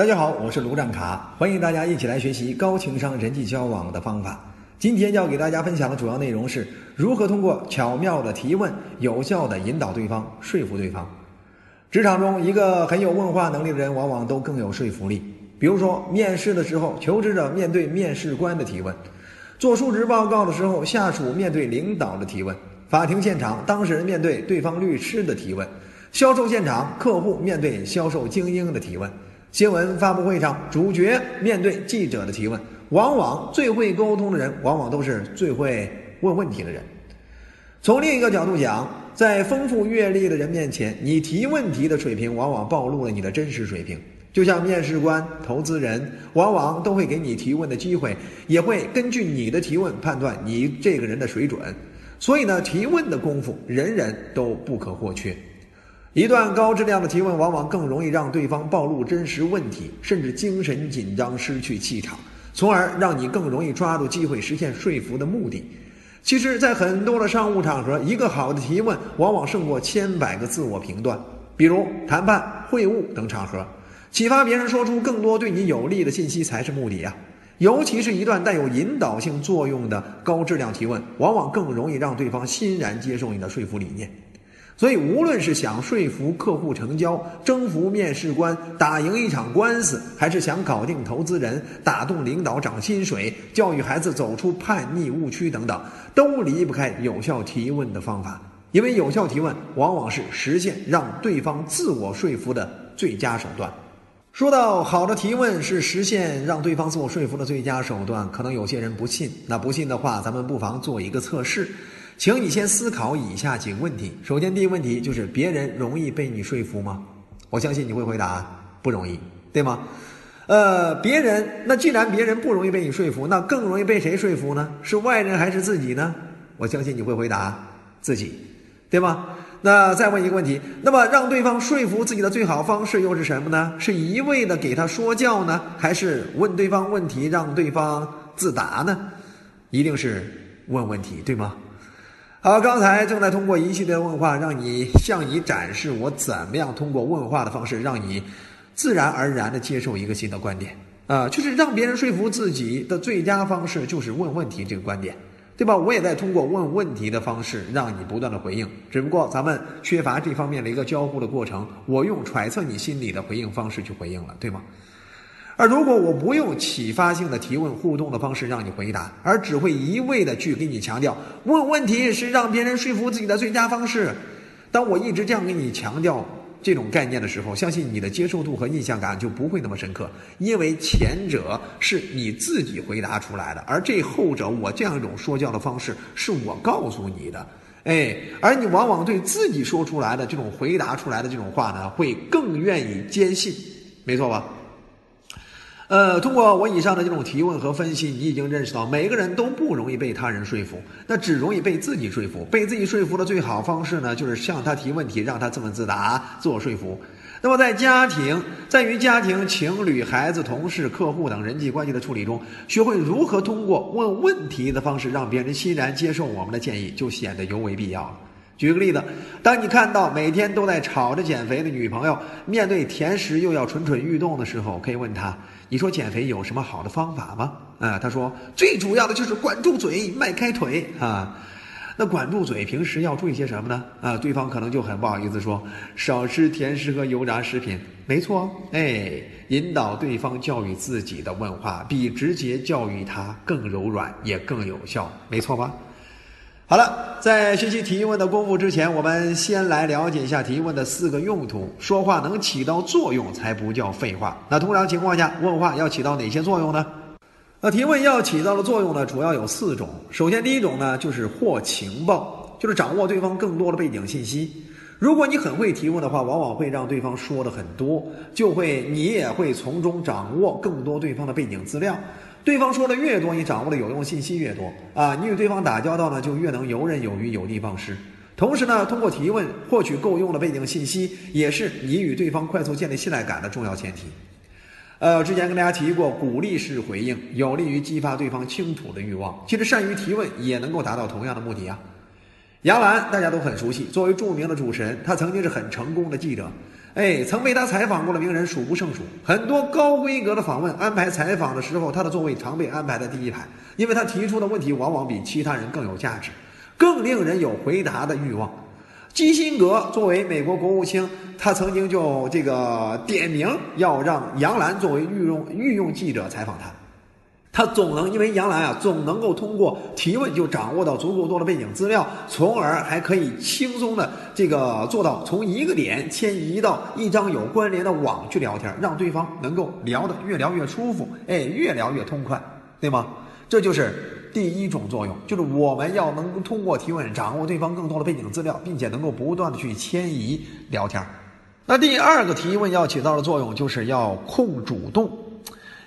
大家好，我是卢占卡，欢迎大家一起来学习高情商人际交往的方法。今天要给大家分享的主要内容是如何通过巧妙的提问，有效的引导对方，说服对方。职场中，一个很有问话能力的人，往往都更有说服力。比如说，面试的时候，求职者面对面试官的提问；做述职报告的时候，下属面对领导的提问；法庭现场，当事人面对对方律师的提问；销售现场，客户面对销售精英的提问。新闻发布会上，主角面对记者的提问，往往最会沟通的人，往往都是最会问问题的人。从另一个角度讲，在丰富阅历的人面前，你提问题的水平往往暴露了你的真实水平。就像面试官、投资人，往往都会给你提问的机会，也会根据你的提问判断你这个人的水准。所以呢，提问的功夫，人人都不可或缺。一段高质量的提问，往往更容易让对方暴露真实问题，甚至精神紧张、失去气场，从而让你更容易抓住机会，实现说服的目的。其实，在很多的商务场合，一个好的提问往往胜过千百个自我评断。比如谈判、会晤等场合，启发别人说出更多对你有利的信息才是目的呀。尤其是一段带有引导性作用的高质量提问，往往更容易让对方欣然接受你的说服理念。所以，无论是想说服客户成交、征服面试官、打赢一场官司，还是想搞定投资人、打动领导涨薪水、教育孩子走出叛逆误区等等，都离不开有效提问的方法。因为有效提问往往是实现让对方自我说服的最佳手段。说到好的提问是实现让对方自我说服的最佳手段，可能有些人不信。那不信的话，咱们不妨做一个测试。请你先思考以下几个问题。首先，第一个问题就是别人容易被你说服吗？我相信你会回答不容易，对吗？呃，别人那既然别人不容易被你说服，那更容易被谁说服呢？是外人还是自己呢？我相信你会回答自己，对吗？那再问一个问题，那么让对方说服自己的最好方式又是什么呢？是一味的给他说教呢，还是问对方问题让对方自答呢？一定是问问题，对吗？好，刚才正在通过一系列问话，让你向你展示我怎么样通过问话的方式，让你自然而然的接受一个新的观点啊，就是让别人说服自己的最佳方式就是问问题这个观点，对吧？我也在通过问问题的方式让你不断的回应，只不过咱们缺乏这方面的一个交互的过程，我用揣测你心里的回应方式去回应了，对吗？而如果我不用启发性的提问互动的方式让你回答，而只会一味的去给你强调问问题是让别人说服自己的最佳方式，当我一直这样给你强调这种概念的时候，相信你的接受度和印象感就不会那么深刻，因为前者是你自己回答出来的，而这后者我这样一种说教的方式是我告诉你的，哎，而你往往对自己说出来的这种回答出来的这种话呢，会更愿意坚信，没错吧？呃，通过我以上的这种提问和分析，你已经认识到，每个人都不容易被他人说服，那只容易被自己说服。被自己说服的最好方式呢，就是向他提问题，让他自问自答，自我说服。那么在家庭，在于家庭、情侣、孩子、同事、客户等人际关系的处理中，学会如何通过问问题的方式，让别人欣然接受我们的建议，就显得尤为必要了。举个例子，当你看到每天都在吵着减肥的女朋友，面对甜食又要蠢蠢欲动的时候，可以问她：“你说减肥有什么好的方法吗？”啊，她说：“最主要的就是管住嘴，迈开腿。”啊，那管住嘴，平时要注意些什么呢？啊，对方可能就很不好意思说：“少吃甜食和油炸食品。”没错，哎，引导对方教育自己的问话，比直接教育他更柔软，也更有效，没错吧？好了，在学习提问的功夫之前，我们先来了解一下提问的四个用途。说话能起到作用，才不叫废话。那通常情况下，问话要起到哪些作用呢？那提问要起到的作用呢，主要有四种。首先，第一种呢，就是获情报，就是掌握对方更多的背景信息。如果你很会提问的话，往往会让对方说的很多，就会你也会从中掌握更多对方的背景资料。对方说的越多，你掌握的有用信息越多啊！你与对方打交道呢，就越能游刃有余、有的放矢。同时呢，通过提问获取够用的背景信息，也是你与对方快速建立信赖感的重要前提。呃，之前跟大家提过，鼓励式回应有利于激发对方倾吐的欲望。其实，善于提问也能够达到同样的目的啊。杨澜大家都很熟悉，作为著名的主持人，他曾经是很成功的记者。哎，曾被他采访过的名人数不胜数。很多高规格的访问安排采访的时候，他的座位常被安排在第一排，因为他提出的问题往往比其他人更有价值，更令人有回答的欲望。基辛格作为美国国务卿，他曾经就这个点名要让杨澜作为御用御用记者采访他。他总能因为杨澜啊，总能够通过提问就掌握到足够多的背景资料，从而还可以轻松的这个做到从一个点迁移到一张有关联的网去聊天，让对方能够聊得越聊越舒服，哎，越聊越痛快，对吗？这就是第一种作用，就是我们要能通过提问掌握对方更多的背景资料，并且能够不断的去迁移聊天。那第二个提问要起到的作用，就是要控主动。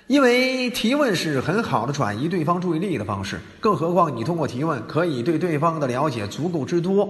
因为提问是很好的转移对方注意力的方式，更何况你通过提问可以对对方的了解足够之多，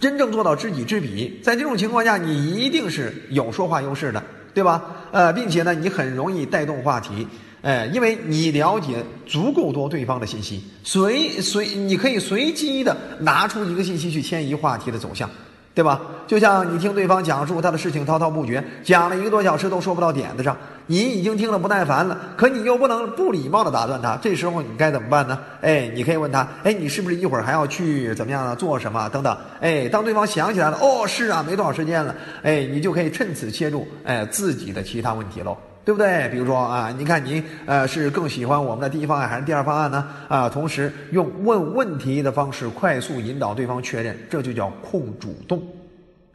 真正做到知己知彼。在这种情况下，你一定是有说话优势的，对吧？呃，并且呢，你很容易带动话题，哎，因为你了解足够多对方的信息，随随你可以随机的拿出一个信息去迁移话题的走向。对吧？就像你听对方讲述他的事情滔滔不绝，讲了一个多小时都说不到点子上，你已经听了不耐烦了，可你又不能不礼貌的打断他，这时候你该怎么办呢？哎，你可以问他，哎，你是不是一会儿还要去怎么样呢？做什么？等等。哎，当对方想起来了，哦，是啊，没多少时间了，哎，你就可以趁此切入，哎，自己的其他问题喽。对不对？比如说啊，你看您呃是更喜欢我们的第一方案还是第二方案呢？啊，同时用问问题的方式快速引导对方确认，这就叫控主动。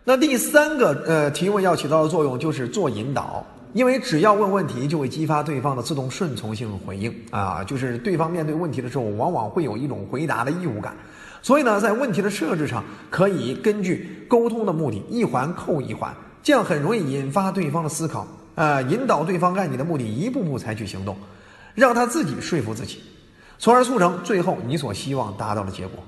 那第三个呃提问要起到的作用就是做引导，因为只要问问题就会激发对方的自动顺从性回应啊，就是对方面对问题的时候往往会有一种回答的义务感，所以呢，在问题的设置上可以根据沟通的目的一环扣一环，这样很容易引发对方的思考。呃，引导对方按你的目的一步步采取行动，让他自己说服自己，从而促成最后你所希望达到的结果。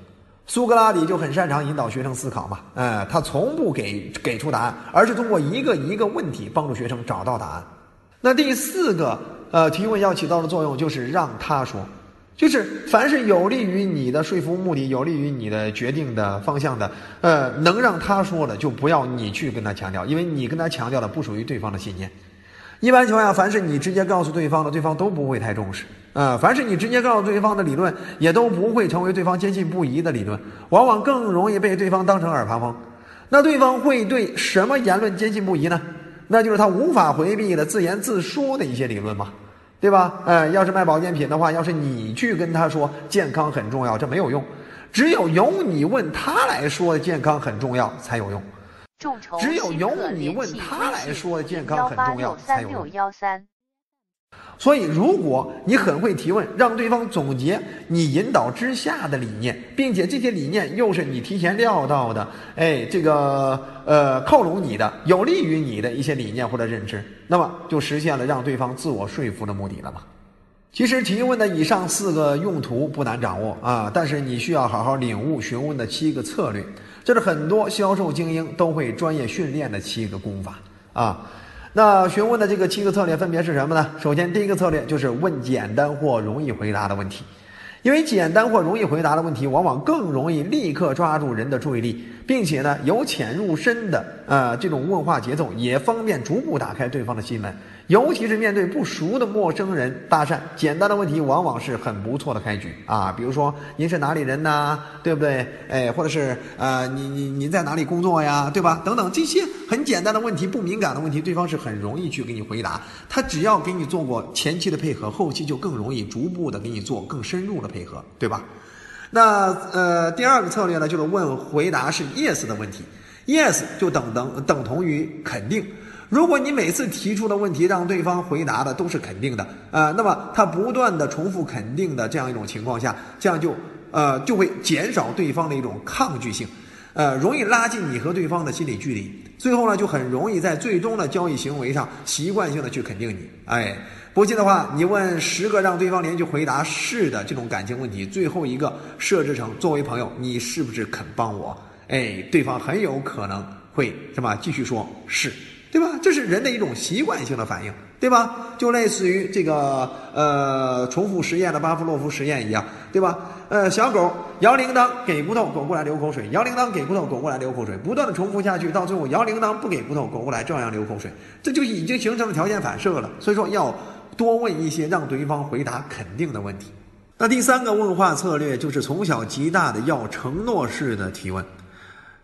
苏格拉底就很擅长引导学生思考嘛，呃，他从不给给出答案，而是通过一个一个问题帮助学生找到答案。那第四个呃提问要起到的作用就是让他说，就是凡是有利于你的说服目的、有利于你的决定的方向的，呃，能让他说的就不要你去跟他强调，因为你跟他强调的不属于对方的信念。一般情况下，凡是你直接告诉对方的，对方都不会太重视。啊，凡是你直接告诉对方的理论，也都不会成为对方坚信不疑的理论，往往更容易被对方当成耳旁风。那对方会对什么言论坚信不疑呢？那就是他无法回避的自言自说的一些理论嘛，对吧？呃，要是卖保健品的话，要是你去跟他说健康很重要，这没有用，只有由你问他来说健康很重要才有用。只有由你问他来说健康很重要才有用。所以，如果你很会提问，让对方总结你引导之下的理念，并且这些理念又是你提前料到的，哎，这个呃靠拢你的、有利于你的一些理念或者认知，那么就实现了让对方自我说服的目的了嘛。其实提问的以上四个用途不难掌握啊，但是你需要好好领悟询问的七个策略。这是很多销售精英都会专业训练的七个功法啊。那询问的这个七个策略分别是什么呢？首先，第一个策略就是问简单或容易回答的问题，因为简单或容易回答的问题往往更容易立刻抓住人的注意力，并且呢，由浅入深的呃这种问话节奏，也方便逐步打开对方的心门。尤其是面对不熟的陌生人搭讪，简单的问题往往是很不错的开局啊。比如说您是哪里人呢？对不对？哎，或者是呃，你你您在哪里工作呀？对吧？等等这些很简单的问题，不敏感的问题，对方是很容易去给你回答。他只要给你做过前期的配合，后期就更容易逐步的给你做更深入的配合，对吧？那呃，第二个策略呢，就是问回答是 yes 的问题，yes 就等等等同于肯定。如果你每次提出的问题让对方回答的都是肯定的，呃，那么他不断的重复肯定的这样一种情况下，这样就呃就会减少对方的一种抗拒性，呃，容易拉近你和对方的心理距离，最后呢就很容易在最终的交易行为上习惯性的去肯定你。哎，不信的话，你问十个让对方连续回答是的这种感情问题，最后一个设置成作为朋友，你是不是肯帮我？哎，对方很有可能会什么继续说是。对吧？这是人的一种习惯性的反应，对吧？就类似于这个呃重复实验的巴甫洛夫实验一样，对吧？呃，小狗摇铃铛给骨头，狗过来流口水；摇铃铛给骨头，狗过来流口水，不断的重复下去，到最后摇铃铛不给骨头，狗过来照样流口水，这就已经形成了条件反射了。所以说要多问一些让对方回答肯定的问题。那第三个问话策略就是从小极大的要承诺式的提问。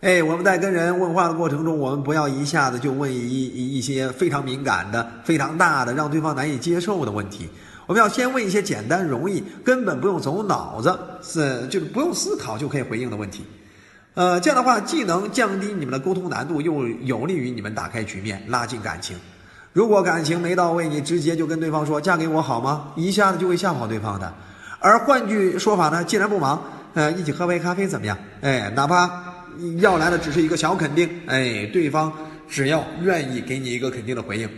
哎，我们在跟人问话的过程中，我们不要一下子就问一一一些非常敏感的、非常大的、让对方难以接受的问题。我们要先问一些简单、容易、根本不用走脑子，是就是不用思考就可以回应的问题。呃，这样的话既能降低你们的沟通难度，又有利于你们打开局面、拉近感情。如果感情没到位，你直接就跟对方说“嫁给我好吗”，一下子就会吓跑对方的。而换句说法呢，既然不忙，呃，一起喝杯咖啡怎么样？哎，哪怕。要来的只是一个小肯定，哎，对方只要愿意给你一个肯定的回应，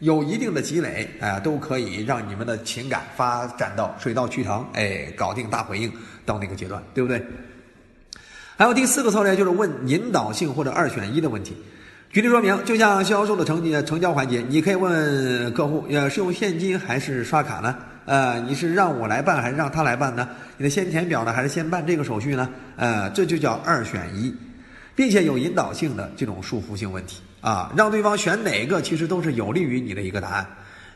有一定的积累，哎，都可以让你们的情感发展到水到渠成，哎，搞定大回应到那个阶段，对不对？还有第四个策略就是问引导性或者二选一的问题。举例说明，就像销售的成成交环节，你可以问客户，呃，是用现金还是刷卡呢？呃，你是让我来办还是让他来办呢？你的先填表呢还是先办这个手续呢？呃，这就叫二选一，并且有引导性的这种束缚性问题啊，让对方选哪个其实都是有利于你的一个答案。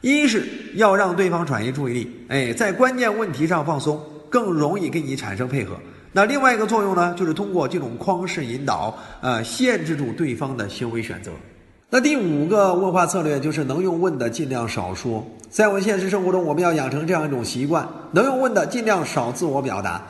一是要让对方转移注意力，哎，在关键问题上放松，更容易跟你产生配合。那另外一个作用呢，就是通过这种框式引导，呃，限制住对方的行为选择。那第五个问话策略就是能用问的尽量少说。在我们现实生活中，我们要养成这样一种习惯：能用问的尽量少自我表达，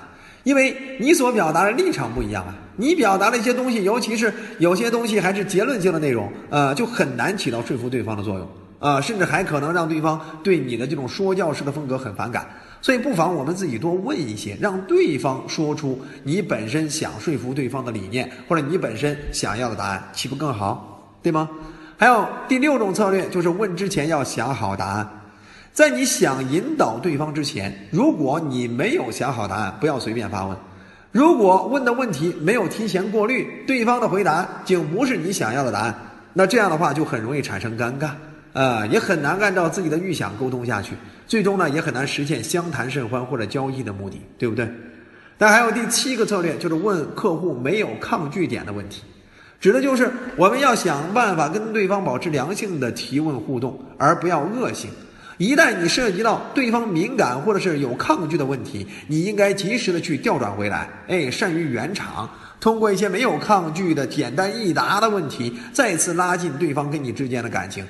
因为你所表达的立场不一样啊。你表达的一些东西，尤其是有些东西还是结论性的内容，呃，就很难起到说服对方的作用啊，甚至还可能让对方对你的这种说教式的风格很反感。所以，不妨我们自己多问一些，让对方说出你本身想说服对方的理念，或者你本身想要的答案，岂不更好？对吗？还有第六种策略，就是问之前要想好答案。在你想引导对方之前，如果你没有想好答案，不要随便发问。如果问的问题没有提前过滤，对方的回答竟不是你想要的答案，那这样的话就很容易产生尴尬，啊，也很难按照自己的预想沟通下去，最终呢也很难实现相谈甚欢或者交易的目的，对不对？那还有第七个策略，就是问客户没有抗拒点的问题。指的就是我们要想办法跟对方保持良性的提问互动，而不要恶性。一旦你涉及到对方敏感或者是有抗拒的问题，你应该及时的去调转回来，哎，善于圆场，通过一些没有抗拒的简单易答的问题，再次拉近对方跟你之间的感情。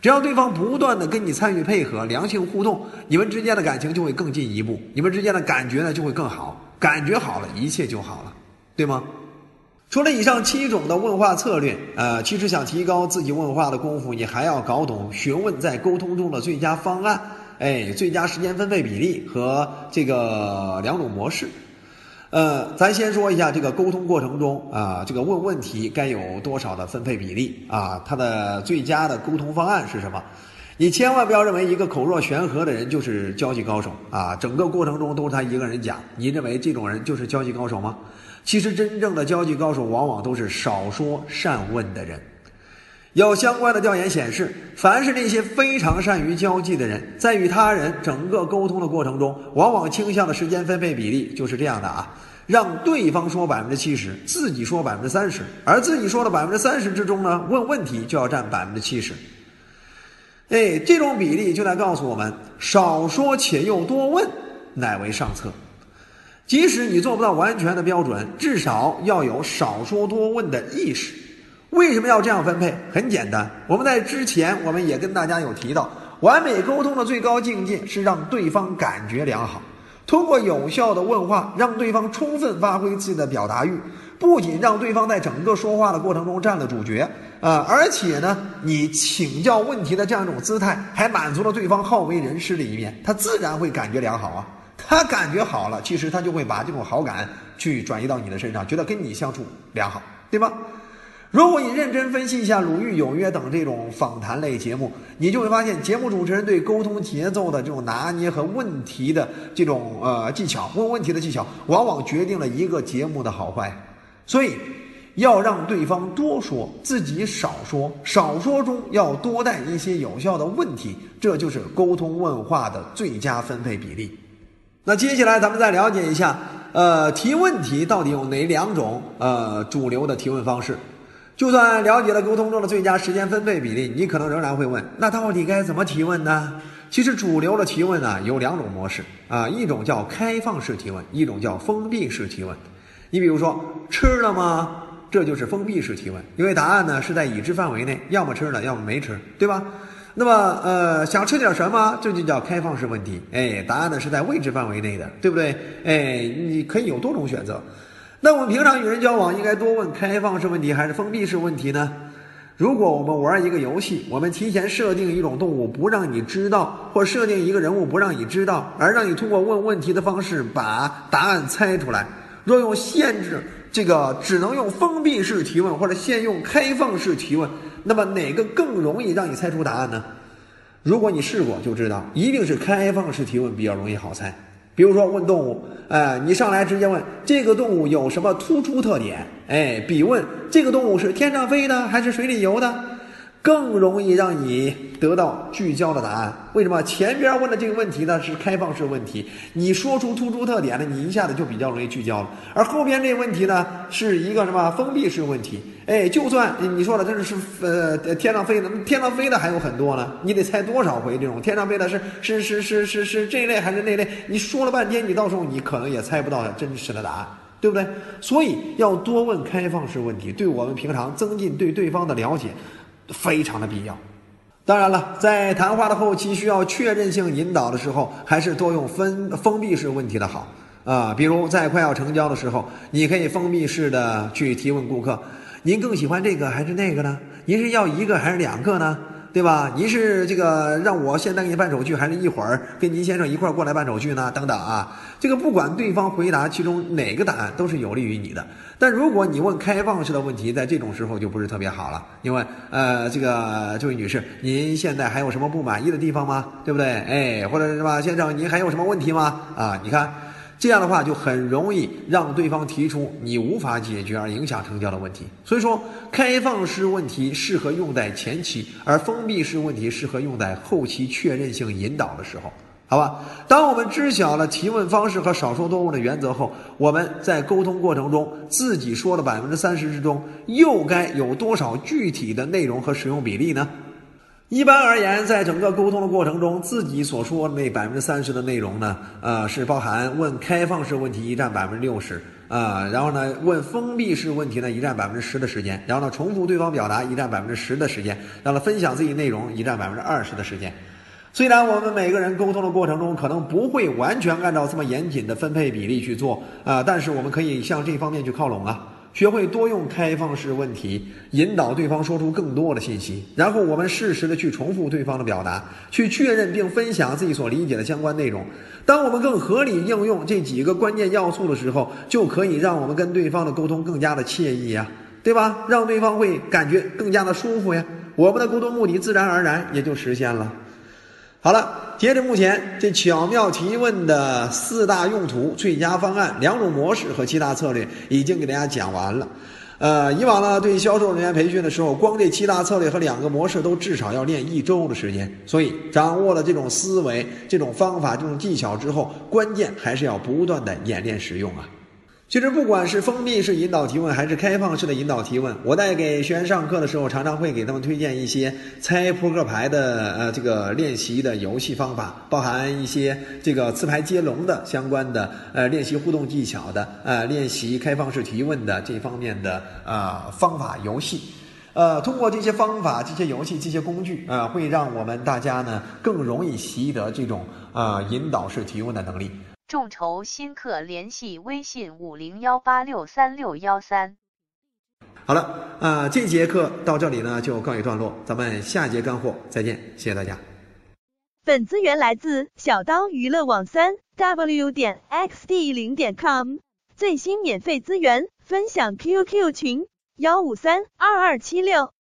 只要对方不断的跟你参与配合，良性互动，你们之间的感情就会更进一步，你们之间的感觉呢就会更好，感觉好了，一切就好了，对吗？除了以上七种的问话策略，呃，其实想提高自己问话的功夫，你还要搞懂询问在沟通中的最佳方案，哎，最佳时间分配比例和这个两种模式。呃，咱先说一下这个沟通过程中啊，这个问问题该有多少的分配比例啊？它的最佳的沟通方案是什么？你千万不要认为一个口若悬河的人就是交际高手啊！整个过程中都是他一个人讲，你认为这种人就是交际高手吗？其实，真正的交际高手往往都是少说善问的人。有相关的调研显示，凡是那些非常善于交际的人，在与他人整个沟通的过程中，往往倾向的时间分配比例就是这样的啊：让对方说百分之七十，自己说百分之三十，而自己说的百分之三十之中呢，问问题就要占百分之七十。哎，这种比例就在告诉我们：少说且又多问，乃为上策。即使你做不到完全的标准，至少要有少说多问的意识。为什么要这样分配？很简单，我们在之前我们也跟大家有提到，完美沟通的最高境界是让对方感觉良好。通过有效的问话，让对方充分发挥自己的表达欲，不仅让对方在整个说话的过程中占了主角，啊，而且呢，你请教问题的这样一种姿态，还满足了对方好为人师的一面，他自然会感觉良好啊。他感觉好了，其实他就会把这种好感去转移到你的身上，觉得跟你相处良好，对吧？如果你认真分析一下《鲁豫有约》等这种访谈类节目，你就会发现，节目主持人对沟通节奏的这种拿捏和问题的这种呃技巧，问问题的技巧，往往决定了一个节目的好坏。所以，要让对方多说，自己少说，少说中要多带一些有效的问题，这就是沟通问话的最佳分配比例。那接下来咱们再了解一下，呃，提问题到底有哪两种呃主流的提问方式？就算了解了沟通中的最佳时间分配比例，你可能仍然会问：那到底该怎么提问呢？其实主流的提问呢有两种模式啊，一种叫开放式提问，一种叫封闭式提问。你比如说，吃了吗？这就是封闭式提问，因为答案呢是在已知范围内，要么吃了，要么没吃，对吧？那么，呃，想吃点什么？这就叫开放式问题。哎，答案呢是在未知范围内的，对不对？哎，你可以有多种选择。那我们平常与人交往，应该多问开放式问题还是封闭式问题呢？如果我们玩一个游戏，我们提前设定一种动物不让你知道，或设定一个人物不让你知道，而让你通过问问题的方式把答案猜出来。若用限制这个只能用封闭式提问，或者先用开放式提问。那么哪个更容易让你猜出答案呢？如果你试过就知道，一定是开放式提问比较容易好猜。比如说问动物，哎，你上来直接问这个动物有什么突出特点，哎，比问这个动物是天上飞的还是水里游的。更容易让你得到聚焦的答案。为什么前边问的这个问题呢是开放式问题？你说出突出特点了，你一下子就比较容易聚焦了。而后边这个问题呢是一个什么封闭式问题？哎，就算你说了这是是呃天上飞的，天上飞的还有很多呢，你得猜多少回这种天上飞的是是是是是是这一类还是那类？你说了半天，你到时候你可能也猜不到真实的答案，对不对？所以要多问开放式问题，对我们平常增进对对方的了解。非常的必要。当然了，在谈话的后期需要确认性引导的时候，还是多用分封闭式问题的好啊。比如在快要成交的时候，你可以封闭式的去提问顾客：您更喜欢这个还是那个呢？您是要一个还是两个呢？对吧？您是这个让我现在给你办手续，还是一会儿跟您先生一块儿过来办手续呢？等等啊，这个不管对方回答其中哪个答案，都是有利于你的。但如果你问开放式的问题，在这种时候就不是特别好了，因为呃，这个这位女士，您现在还有什么不满意的地方吗？对不对？哎，或者是吧，先生，您还有什么问题吗？啊，你看。这样的话就很容易让对方提出你无法解决而影响成交的问题。所以说，开放式问题适合用在前期，而封闭式问题适合用在后期确认性引导的时候。好吧，当我们知晓了提问方式和少说多问的原则后，我们在沟通过程中自己说的百分之三十之中，又该有多少具体的内容和使用比例呢？一般而言，在整个沟通的过程中，自己所说的那百分之三十的内容呢，呃，是包含问开放式问题一占百分之六十啊，然后呢，问封闭式问题呢一占百分之十的时间，然后呢，重复对方表达一占百分之十的时间，让他分享自己内容一占百分之二十的时间。虽然我们每个人沟通的过程中可能不会完全按照这么严谨的分配比例去做啊，但是我们可以向这方面去靠拢啊。学会多用开放式问题引导对方说出更多的信息，然后我们适时的去重复对方的表达，去确认并分享自己所理解的相关内容。当我们更合理应用这几个关键要素的时候，就可以让我们跟对方的沟通更加的惬意呀，对吧？让对方会感觉更加的舒服呀，我们的沟通目的自然而然也就实现了。好了，截至目前，这巧妙提问的四大用途、最佳方案、两种模式和七大策略已经给大家讲完了。呃，以往呢，对销售人员培训的时候，光这七大策略和两个模式都至少要练一周的时间。所以，掌握了这种思维、这种方法、这种技巧之后，关键还是要不断的演练使用啊。其实，不管是封闭式引导提问，还是开放式的引导提问，我在给学员上课的时候，常常会给他们推荐一些猜扑克牌的呃这个练习的游戏方法，包含一些这个词牌接龙的相关的呃练习互动技巧的呃练习开放式提问的这方面的呃方法游戏，呃通过这些方法、这些游戏、这些工具啊，会让我们大家呢更容易习得这种啊引导式提问的能力。众筹新客联系微信五零幺八六三六幺三。好了，啊，这节课到这里呢就告一段落，咱们下节干货再见，谢谢大家。本资源来自小刀娱乐网三 w 点 xd 零点 com，最新免费资源分享 QQ 群幺五三二二七六。